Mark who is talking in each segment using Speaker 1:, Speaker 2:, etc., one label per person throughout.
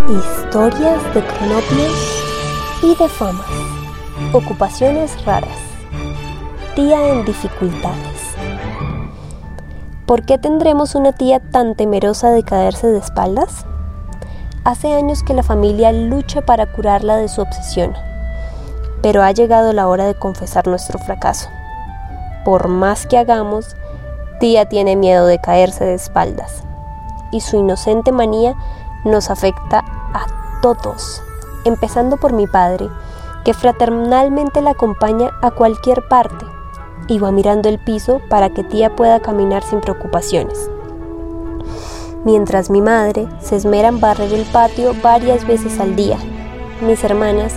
Speaker 1: Historias de cronopios y de famas. Ocupaciones raras. Tía en dificultades. ¿Por qué tendremos una tía tan temerosa de caerse de espaldas? Hace años que la familia lucha para curarla de su obsesión, pero ha llegado la hora de confesar nuestro fracaso. Por más que hagamos, tía tiene miedo de caerse de espaldas, y su inocente manía nos afecta a todos, empezando por mi padre, que fraternalmente la acompaña a cualquier parte y va mirando el piso para que tía pueda caminar sin preocupaciones. Mientras mi madre se esmera en barrer el patio varias veces al día, mis hermanas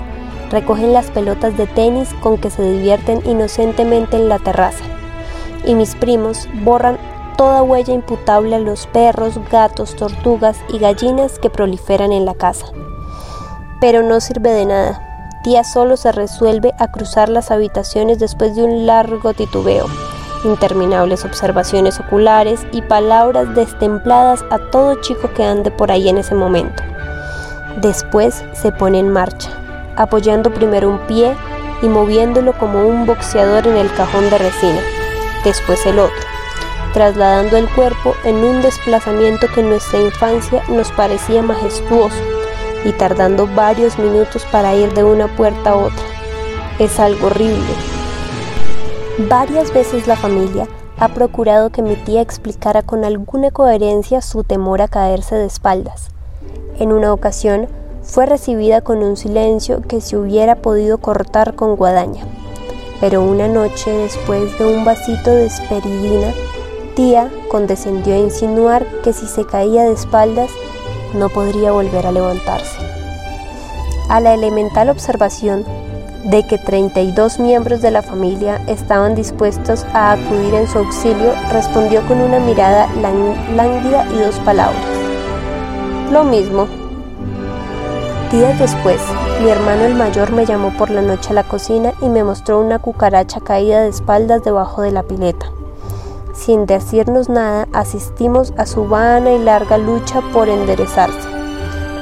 Speaker 1: recogen las pelotas de tenis con que se divierten inocentemente en la terraza y mis primos borran toda huella imputable a los perros, gatos, tortugas y gallinas que proliferan en la casa. Pero no sirve de nada. Tía solo se resuelve a cruzar las habitaciones después de un largo titubeo, interminables observaciones oculares y palabras destempladas a todo chico que ande por ahí en ese momento. Después se pone en marcha, apoyando primero un pie y moviéndolo como un boxeador en el cajón de resina, después el otro trasladando el cuerpo en un desplazamiento que en nuestra infancia nos parecía majestuoso y tardando varios minutos para ir de una puerta a otra. Es algo horrible. Varias veces la familia ha procurado que mi tía explicara con alguna coherencia su temor a caerse de espaldas. En una ocasión fue recibida con un silencio que se hubiera podido cortar con guadaña. Pero una noche después de un vasito de esperidina, tía condescendió a insinuar que si se caía de espaldas no podría volver a levantarse. A la elemental observación de que 32 miembros de la familia estaban dispuestos a acudir en su auxilio, respondió con una mirada lánguida y dos palabras. Lo mismo. Días después, mi hermano el mayor me llamó por la noche a la cocina y me mostró una cucaracha caída de espaldas debajo de la pileta. Sin decirnos nada, asistimos a su vana y larga lucha por enderezarse,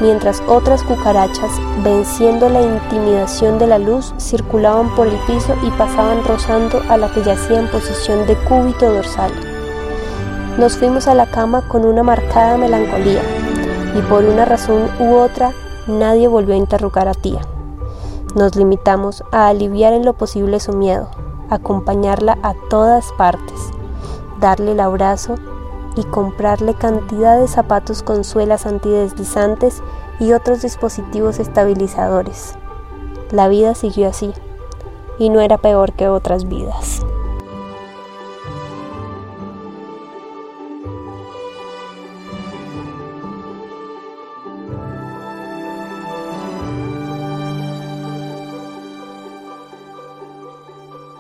Speaker 1: mientras otras cucarachas, venciendo la intimidación de la luz, circulaban por el piso y pasaban rozando a la que yacía en posición de cúbito dorsal. Nos fuimos a la cama con una marcada melancolía, y por una razón u otra nadie volvió a interrogar a tía. Nos limitamos a aliviar en lo posible su miedo, acompañarla a todas partes darle el abrazo y comprarle cantidad de zapatos con suelas antideslizantes y otros dispositivos estabilizadores. La vida siguió así y no era peor que otras vidas.